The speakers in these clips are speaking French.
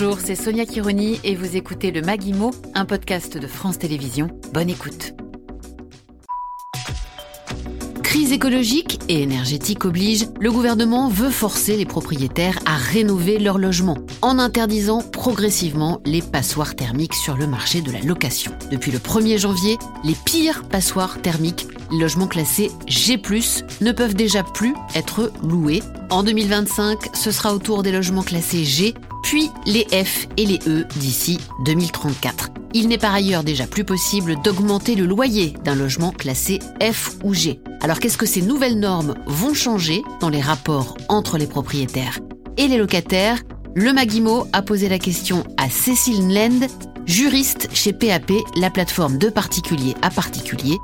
Bonjour, c'est Sonia Kironi et vous écoutez le Maguimo, un podcast de France Télévisions. Bonne écoute. Crise écologique et énergétique oblige, le gouvernement veut forcer les propriétaires à rénover leur logement en interdisant progressivement les passoires thermiques sur le marché de la location. Depuis le 1er janvier, les pires passoires thermiques, les logements classés G+, ne peuvent déjà plus être loués. En 2025, ce sera au tour des logements classés G, puis les F et les E d'ici 2034. Il n'est par ailleurs déjà plus possible d'augmenter le loyer d'un logement classé F ou G. Alors qu'est-ce que ces nouvelles normes vont changer dans les rapports entre les propriétaires et les locataires? Le Maguimo a posé la question à Cécile Nlend, juriste chez PAP, la plateforme de particulier à particulier.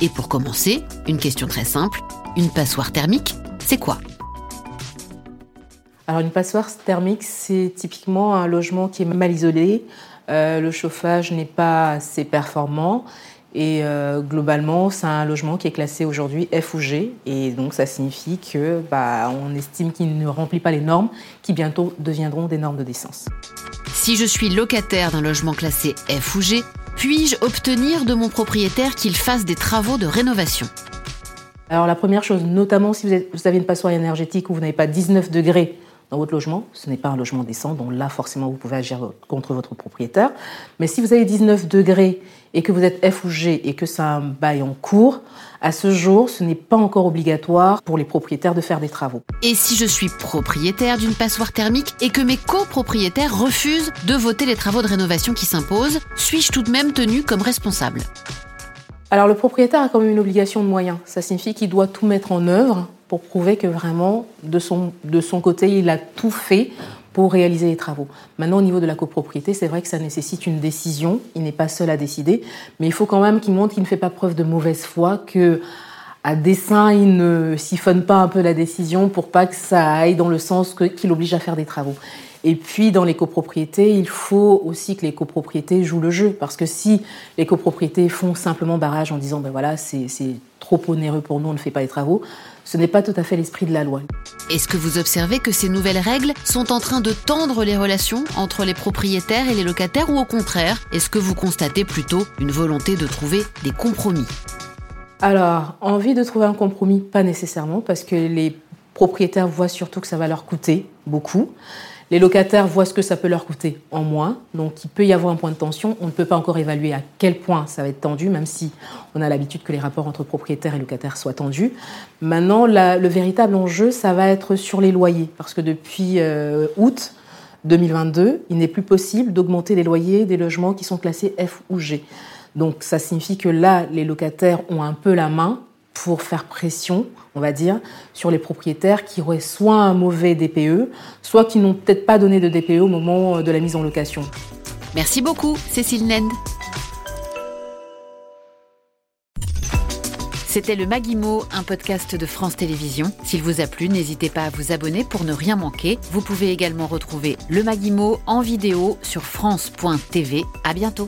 Et pour commencer, une question très simple, une passoire thermique, c'est quoi? Alors une passoire thermique, c'est typiquement un logement qui est mal isolé, euh, le chauffage n'est pas assez performant et euh, globalement, c'est un logement qui est classé aujourd'hui F ou G. Et donc, ça signifie que bah, on estime qu'il ne remplit pas les normes qui bientôt deviendront des normes de décence. Si je suis locataire d'un logement classé F ou G, puis-je obtenir de mon propriétaire qu'il fasse des travaux de rénovation? Alors, la première chose, notamment si vous, vous avez une passoire énergétique où vous n'avez pas 19 degrés dans votre logement. Ce n'est pas un logement décent, donc là, forcément, vous pouvez agir contre votre propriétaire. Mais si vous avez 19 degrés et que vous êtes F ou G et que c'est un bail en cours, à ce jour, ce n'est pas encore obligatoire pour les propriétaires de faire des travaux. Et si je suis propriétaire d'une passoire thermique et que mes copropriétaires refusent de voter les travaux de rénovation qui s'imposent, suis-je tout de même tenu comme responsable? Alors le propriétaire a quand même une obligation de moyens. Ça signifie qu'il doit tout mettre en œuvre pour prouver que vraiment, de son, de son côté, il a tout fait pour réaliser les travaux. Maintenant, au niveau de la copropriété, c'est vrai que ça nécessite une décision. Il n'est pas seul à décider, mais il faut quand même qu'il montre qu'il ne fait pas preuve de mauvaise foi, que à dessein, il ne siphonne pas un peu la décision pour pas que ça aille dans le sens qu'il oblige à faire des travaux. Et puis, dans les copropriétés, il faut aussi que les copropriétés jouent le jeu. Parce que si les copropriétés font simplement barrage en disant, ben voilà, c'est trop onéreux pour nous, on ne fait pas les travaux, ce n'est pas tout à fait l'esprit de la loi. Est-ce que vous observez que ces nouvelles règles sont en train de tendre les relations entre les propriétaires et les locataires ou au contraire, est-ce que vous constatez plutôt une volonté de trouver des compromis? Alors, envie de trouver un compromis, pas nécessairement, parce que les propriétaires voient surtout que ça va leur coûter beaucoup. Les locataires voient ce que ça peut leur coûter en moins, donc il peut y avoir un point de tension. On ne peut pas encore évaluer à quel point ça va être tendu, même si on a l'habitude que les rapports entre propriétaires et locataires soient tendus. Maintenant, le véritable enjeu, ça va être sur les loyers, parce que depuis euh, août 2022, il n'est plus possible d'augmenter les loyers des logements qui sont classés F ou G. Donc ça signifie que là, les locataires ont un peu la main pour faire pression, on va dire, sur les propriétaires qui auraient soit un mauvais DPE, soit qui n'ont peut-être pas donné de DPE au moment de la mise en location. Merci beaucoup, Cécile Nend. C'était le Maguimo, un podcast de France Télévisions. S'il vous a plu, n'hésitez pas à vous abonner pour ne rien manquer. Vous pouvez également retrouver le Maguimo en vidéo sur France.tv. À bientôt.